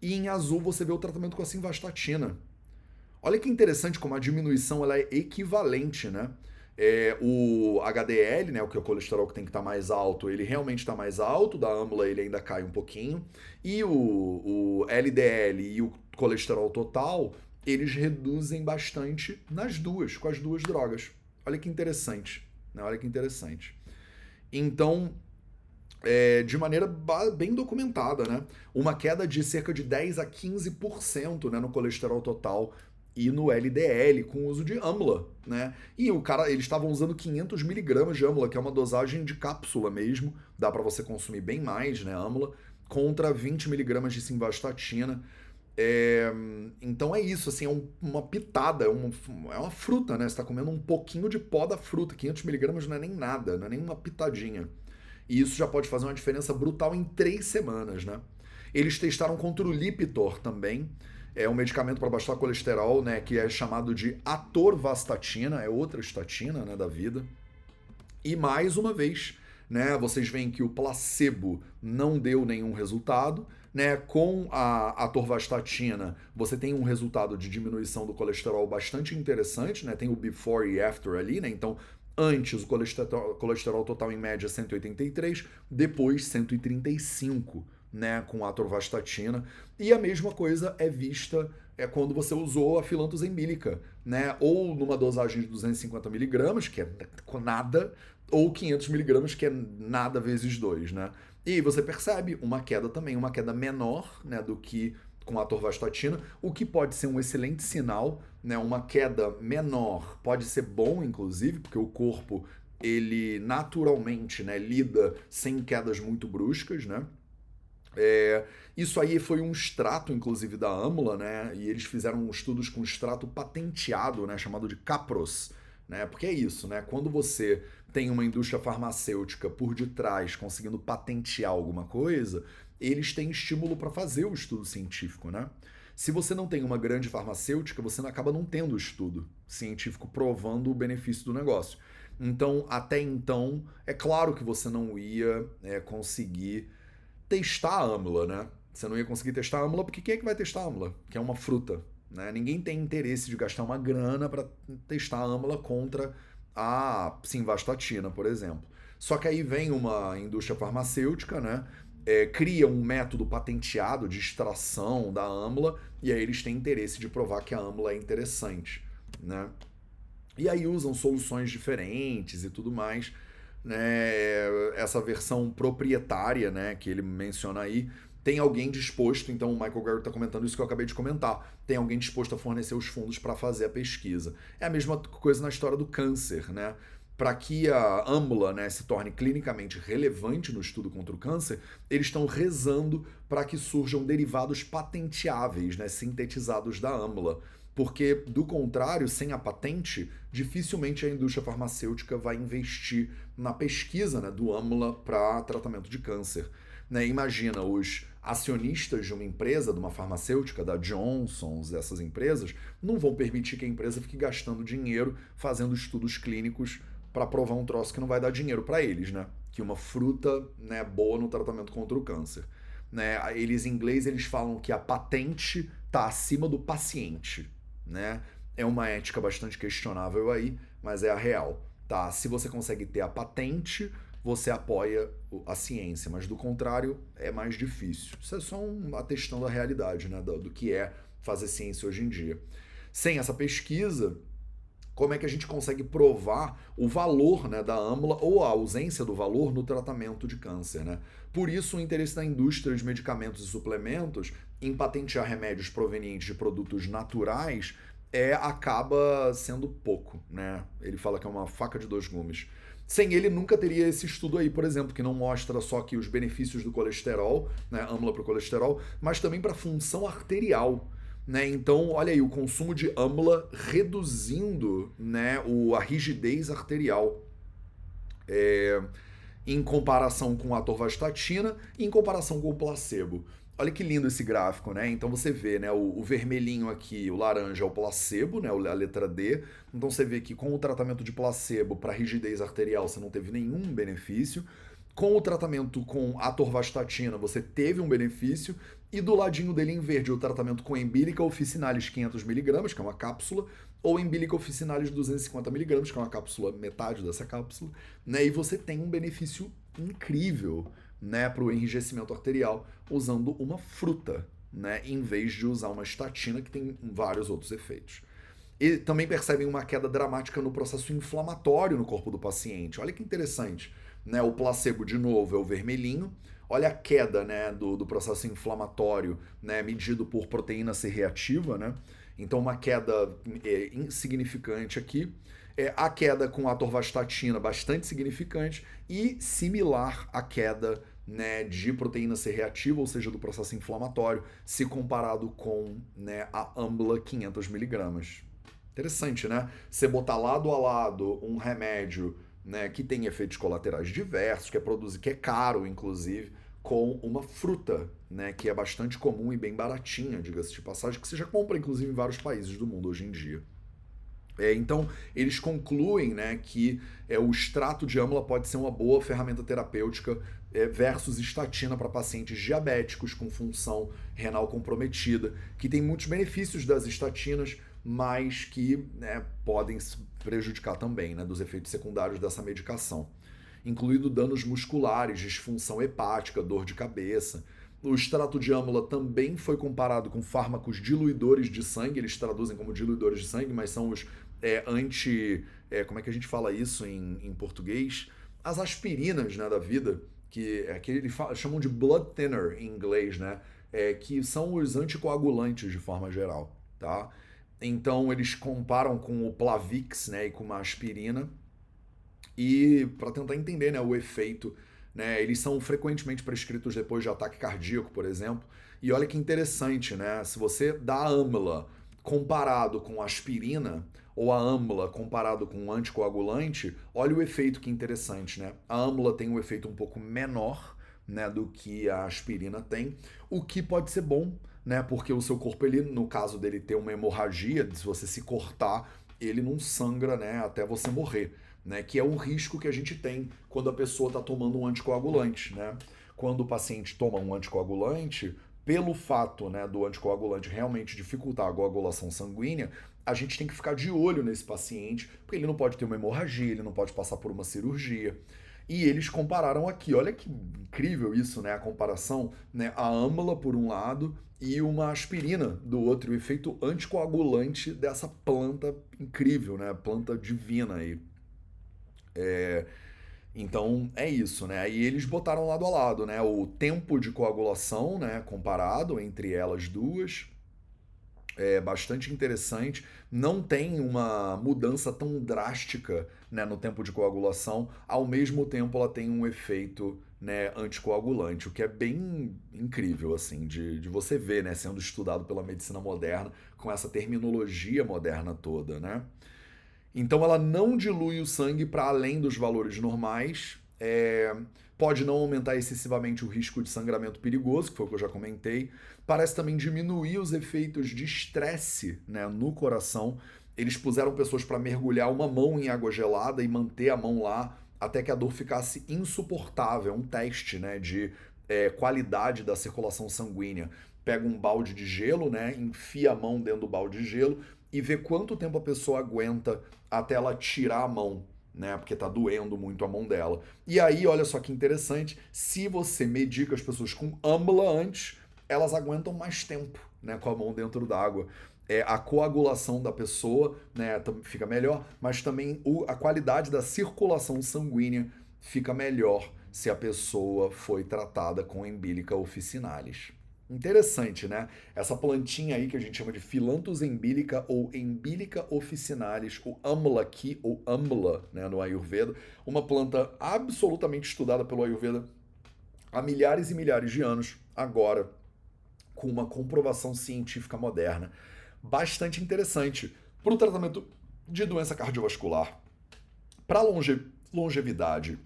[SPEAKER 1] e em azul você vê o tratamento com a simvastatina. Olha que interessante como a diminuição ela é equivalente, né? É, o HDL, né, o que é o colesterol que tem que estar tá mais alto, ele realmente está mais alto, da AMLA ele ainda cai um pouquinho, e o, o LDL e o colesterol total, eles reduzem bastante nas duas, com as duas drogas. Olha que interessante, né? Olha que interessante. Então, é, de maneira bem documentada, né? Uma queda de cerca de 10 a 15% né, no colesterol total e no LDL com o uso de AMLA, né? E o cara, eles estavam usando 500 miligramas de AMLA, que é uma dosagem de cápsula mesmo, dá para você consumir bem mais, né, AMLA, contra 20 miligramas de simvastatina. É, então é isso, assim, é um, uma pitada, é uma, é uma fruta, né? Você tá comendo um pouquinho de pó da fruta, 500 miligramas não é nem nada, não é nem uma pitadinha. E isso já pode fazer uma diferença brutal em três semanas, né? Eles testaram contra o Lipitor também, é um medicamento para baixar colesterol, né, que é chamado de atorvastatina, é outra estatina, né, da vida. E mais uma vez, né, vocês veem que o placebo não deu nenhum resultado, né, com a atorvastatina, você tem um resultado de diminuição do colesterol bastante interessante, né? Tem o before e after ali, né? Então, antes o colesterol, colesterol total em média 183, depois 135 né, com atorvastatina. E a mesma coisa é vista é quando você usou a filantus emílica, né, ou numa dosagem de 250 miligramas, que é nada, ou 500 miligramas, que é nada vezes 2, né. E você percebe uma queda também, uma queda menor, né, do que com a atorvastatina, o que pode ser um excelente sinal, né, uma queda menor pode ser bom, inclusive, porque o corpo ele naturalmente né, lida sem quedas muito bruscas, né? É, isso aí foi um extrato, inclusive, da Amula, né? E eles fizeram estudos com extrato patenteado, né? Chamado de Capros, né? Porque é isso, né? Quando você tem uma indústria farmacêutica por detrás conseguindo patentear alguma coisa, eles têm estímulo para fazer o estudo científico, né? Se você não tem uma grande farmacêutica, você acaba não tendo estudo científico provando o benefício do negócio. Então, até então, é claro que você não ia é, conseguir testar a âmula, né? Você não ia conseguir testar a âmula porque quem é que vai testar a âmula? Que é uma fruta. Né? Ninguém tem interesse de gastar uma grana para testar a âmula contra a simvastatina, por exemplo. Só que aí vem uma indústria farmacêutica, né? É, cria um método patenteado de extração da âmula e aí eles têm interesse de provar que a âmula é interessante, né? E aí usam soluções diferentes e tudo mais né, essa versão proprietária, né, que ele menciona aí, tem alguém disposto, então o Michael Garrett está comentando isso que eu acabei de comentar, tem alguém disposto a fornecer os fundos para fazer a pesquisa. É a mesma coisa na história do câncer, né? Para que a AMLA né, se torne clinicamente relevante no estudo contra o câncer, eles estão rezando para que surjam derivados patenteáveis, né, sintetizados da AMLA porque, do contrário, sem a patente, dificilmente a indústria farmacêutica vai investir na pesquisa né, do AMLA para tratamento de câncer. Né? Imagina, os acionistas de uma empresa, de uma farmacêutica, da Johnson's, essas empresas, não vão permitir que a empresa fique gastando dinheiro fazendo estudos clínicos para provar um troço que não vai dar dinheiro para eles, né? Que uma fruta né, boa no tratamento contra o câncer. Né? Eles, em inglês, eles falam que a patente está acima do paciente né? É uma ética bastante questionável aí, mas é a real, tá? Se você consegue ter a patente, você apoia a ciência, mas do contrário é mais difícil. Isso é só um atestando a realidade, né, do, do que é fazer ciência hoje em dia. Sem essa pesquisa, como é que a gente consegue provar o valor né, da âmula ou a ausência do valor no tratamento de câncer. Né? Por isso, o interesse da indústria de medicamentos e suplementos em patentear remédios provenientes de produtos naturais é acaba sendo pouco. Né? Ele fala que é uma faca de dois gumes. Sem ele, nunca teria esse estudo aí, por exemplo, que não mostra só que os benefícios do colesterol, né, âmula para o colesterol, mas também para a função arterial. Né? Então, olha aí, o consumo de amla reduzindo né, o, a rigidez arterial. É, em comparação com a atorvastatina e em comparação com o placebo. Olha que lindo esse gráfico, né? Então você vê, né, o, o, vermelhinho aqui, o laranja é o placebo, né, a letra D. Então você vê que com o tratamento de placebo para rigidez arterial você não teve nenhum benefício. Com o tratamento com atorvastatina você teve um benefício e do ladinho dele em verde o tratamento com Embílica officinalis 500mg, que é uma cápsula, ou Embílica officinalis 250mg, que é uma cápsula, metade dessa cápsula, né? E você tem um benefício incrível, né, para o enrijecimento arterial usando uma fruta, né, em vez de usar uma estatina que tem vários outros efeitos. E também percebem uma queda dramática no processo inflamatório no corpo do paciente. Olha que interessante, né? O placebo de novo é o vermelhinho, Olha a queda né, do, do processo inflamatório, né, medido por proteína C reativa, né? Então, uma queda é, insignificante aqui. É, a queda com atorvastatina bastante significante e similar à queda né, de proteína C reativa, ou seja, do processo inflamatório, se comparado com né, a AMBLA 500mg. Interessante, né? Você botar lado a lado um remédio né, que tem efeitos colaterais diversos, que é que é caro, inclusive, com uma fruta, né, que é bastante comum e bem baratinha, diga-se de passagem, que você já compra, inclusive, em vários países do mundo hoje em dia. É, então, eles concluem né, que é, o extrato de âmula pode ser uma boa ferramenta terapêutica é, versus estatina para pacientes diabéticos com função renal comprometida, que tem muitos benefícios das estatinas, mas que né, podem prejudicar também, né, dos efeitos secundários dessa medicação, incluindo danos musculares, disfunção hepática, dor de cabeça. O extrato de âmula também foi comparado com fármacos diluidores de sangue, eles traduzem como diluidores de sangue, mas são os é, anti. É, como é que a gente fala isso em, em português? As aspirinas né, da vida, que, é, que eles chamam de blood thinner em inglês, né? É, que são os anticoagulantes de forma geral, tá? Então eles comparam com o Plavix, né, e com uma aspirina, e para tentar entender, né, o efeito, né, eles são frequentemente prescritos depois de ataque cardíaco, por exemplo. E olha que interessante, né? Se você dá amla comparado com aspirina ou a amla comparado com um anticoagulante, olha o efeito que interessante, né? A amla tem um efeito um pouco menor, né, do que a aspirina tem, o que pode ser bom né? Porque o seu corpo, ele, no caso dele ter uma hemorragia, se você se cortar, ele não sangra, né? Até você morrer, né? Que é um risco que a gente tem quando a pessoa está tomando um anticoagulante, né? Quando o paciente toma um anticoagulante, pelo fato né, do anticoagulante realmente dificultar a coagulação sanguínea, a gente tem que ficar de olho nesse paciente, porque ele não pode ter uma hemorragia, ele não pode passar por uma cirurgia. E eles compararam aqui, olha que incrível isso, né? A comparação, né? A âmbula por um lado e uma aspirina do outro, o efeito anticoagulante dessa planta incrível, né? Planta divina aí. É... Então é isso, né? Aí eles botaram lado a lado, né? O tempo de coagulação, né? Comparado entre elas duas, é bastante interessante. Não tem uma mudança tão drástica né, no tempo de coagulação, ao mesmo tempo ela tem um efeito né, anticoagulante, o que é bem incrível assim de, de você ver né, sendo estudado pela medicina moderna com essa terminologia moderna toda. Né? Então ela não dilui o sangue para além dos valores normais. É, pode não aumentar excessivamente o risco de sangramento perigoso, que foi o que eu já comentei. Parece também diminuir os efeitos de estresse né, no coração. Eles puseram pessoas para mergulhar uma mão em água gelada e manter a mão lá até que a dor ficasse insuportável. É um teste né, de é, qualidade da circulação sanguínea. Pega um balde de gelo, né, enfia a mão dentro do balde de gelo e vê quanto tempo a pessoa aguenta até ela tirar a mão né? Porque tá doendo muito a mão dela. E aí, olha só que interessante, se você medica as pessoas com AMLA antes, elas aguentam mais tempo, né? Com a mão dentro d'água. É, a coagulação da pessoa né, fica melhor, mas também o, a qualidade da circulação sanguínea fica melhor se a pessoa foi tratada com embílica officinalis. Interessante, né? Essa plantinha aí que a gente chama de Philanthus embilica ou Embilica officinalis, o Amla aqui, ou Amla, né, no Ayurveda, uma planta absolutamente estudada pelo Ayurveda há milhares e milhares de anos, agora com uma comprovação científica moderna bastante interessante para o tratamento de doença cardiovascular, para longe, longevidade,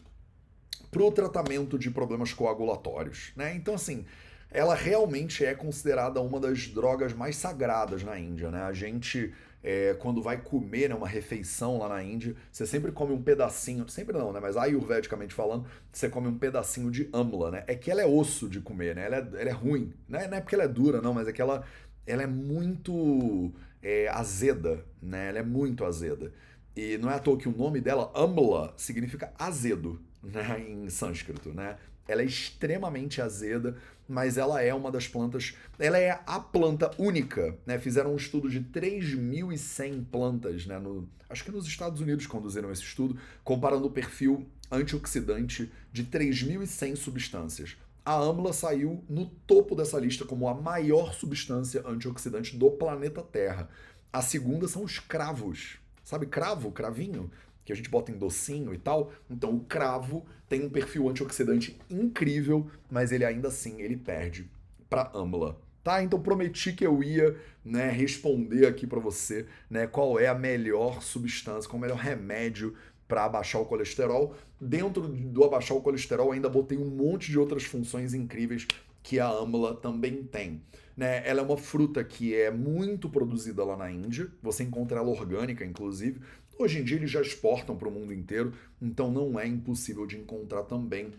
[SPEAKER 1] para o tratamento de problemas coagulatórios. Né? Então, assim, ela realmente é considerada uma das drogas mais sagradas na Índia. Né? A gente é, quando vai comer né, uma refeição lá na Índia, você sempre come um pedacinho, sempre não, né? Mas ayurvedicamente falando, você come um pedacinho de amla, né? É que ela é osso de comer, né? Ela é, ela é ruim. Não é, não é porque ela é dura, não, mas é que ela, ela é muito é, azeda, né? Ela é muito azeda. E não é à toa que o nome dela, amla, significa azedo, [laughs] né? Em sânscrito, né? Ela é extremamente azeda mas ela é uma das plantas, ela é a planta única, né? Fizeram um estudo de 3.100 plantas, né? No, acho que nos Estados Unidos conduziram esse estudo, comparando o perfil antioxidante de 3.100 substâncias. A amla saiu no topo dessa lista como a maior substância antioxidante do planeta Terra. A segunda são os cravos. Sabe cravo, cravinho? que a gente bota em docinho e tal. Então o cravo tem um perfil antioxidante incrível, mas ele ainda assim ele perde para amla. Tá? Então prometi que eu ia, né, responder aqui para você, né, qual é a melhor substância, qual é o melhor remédio para abaixar o colesterol. Dentro do abaixar o colesterol ainda botei um monte de outras funções incríveis que a amla também tem. Né? Ela é uma fruta que é muito produzida lá na Índia, você encontra ela orgânica, inclusive. Hoje em dia eles já exportam para o mundo inteiro, então não é impossível de encontrar também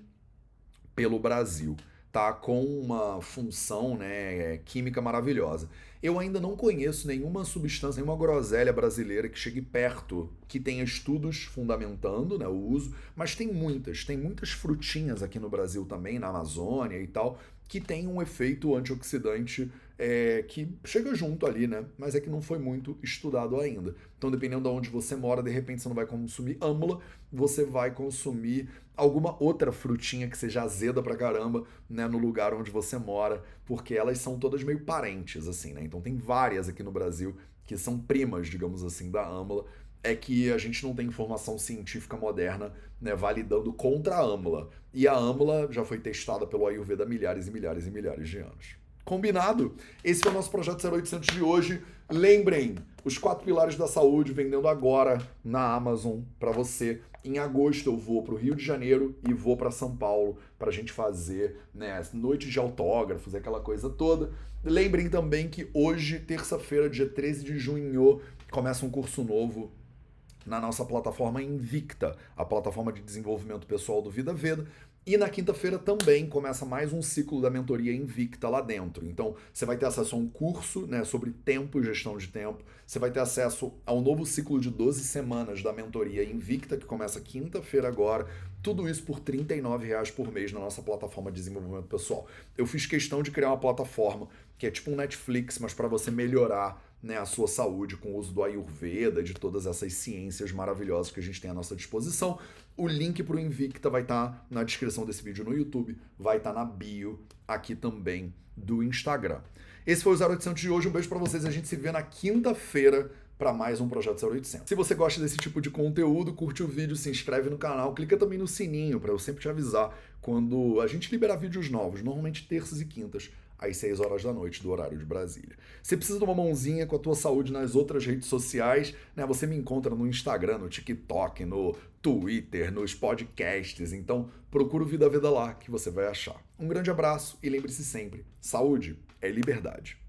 [SPEAKER 1] pelo Brasil, tá? Com uma função né, química maravilhosa. Eu ainda não conheço nenhuma substância, nenhuma groselha brasileira que chegue perto, que tenha estudos fundamentando né, o uso, mas tem muitas, tem muitas frutinhas aqui no Brasil também, na Amazônia e tal, que tem um efeito antioxidante é, que chega junto ali, né? Mas é que não foi muito estudado ainda. Então, dependendo de onde você mora, de repente você não vai consumir âmula, você vai consumir alguma outra frutinha que seja azeda pra caramba, né, no lugar onde você mora, porque elas são todas meio parentes, assim, né? Então tem várias aqui no Brasil que são primas, digamos assim, da âmula, é que a gente não tem informação científica moderna né, validando contra a âmula. E a âmula já foi testada pelo Ayurveda há milhares e milhares e milhares de anos. Combinado? Esse foi o nosso projeto 0800 de hoje. Lembrem, os quatro pilares da saúde vendendo agora na Amazon para você. Em agosto eu vou para o Rio de Janeiro e vou para São Paulo para a gente fazer né, noite de autógrafos, aquela coisa toda. Lembrem também que hoje, terça-feira, dia 13 de junho, começa um curso novo na nossa plataforma Invicta, a plataforma de desenvolvimento pessoal do Vida Veda. E na quinta-feira também começa mais um ciclo da mentoria Invicta lá dentro. Então, você vai ter acesso a um curso né, sobre tempo e gestão de tempo. Você vai ter acesso ao novo ciclo de 12 semanas da mentoria Invicta, que começa quinta-feira agora. Tudo isso por R$ reais por mês na nossa plataforma de desenvolvimento pessoal. Eu fiz questão de criar uma plataforma que é tipo um Netflix, mas para você melhorar né, a sua saúde com o uso do Ayurveda, de todas essas ciências maravilhosas que a gente tem à nossa disposição. O link para o Invicta vai estar tá na descrição desse vídeo no YouTube, vai estar tá na bio aqui também do Instagram. Esse foi o 0800 de hoje, um beijo para vocês, a gente se vê na quinta-feira para mais um Projeto 0800. Se você gosta desse tipo de conteúdo, curte o vídeo, se inscreve no canal, clica também no sininho para eu sempre te avisar quando a gente liberar vídeos novos, normalmente terças e quintas às 6 horas da noite do horário de Brasília. Você precisa de uma mãozinha com a tua saúde nas outras redes sociais, né? Você me encontra no Instagram, no TikTok, no Twitter, nos podcasts. Então, procura o Vida Vida lá que você vai achar. Um grande abraço e lembre-se sempre, saúde é liberdade.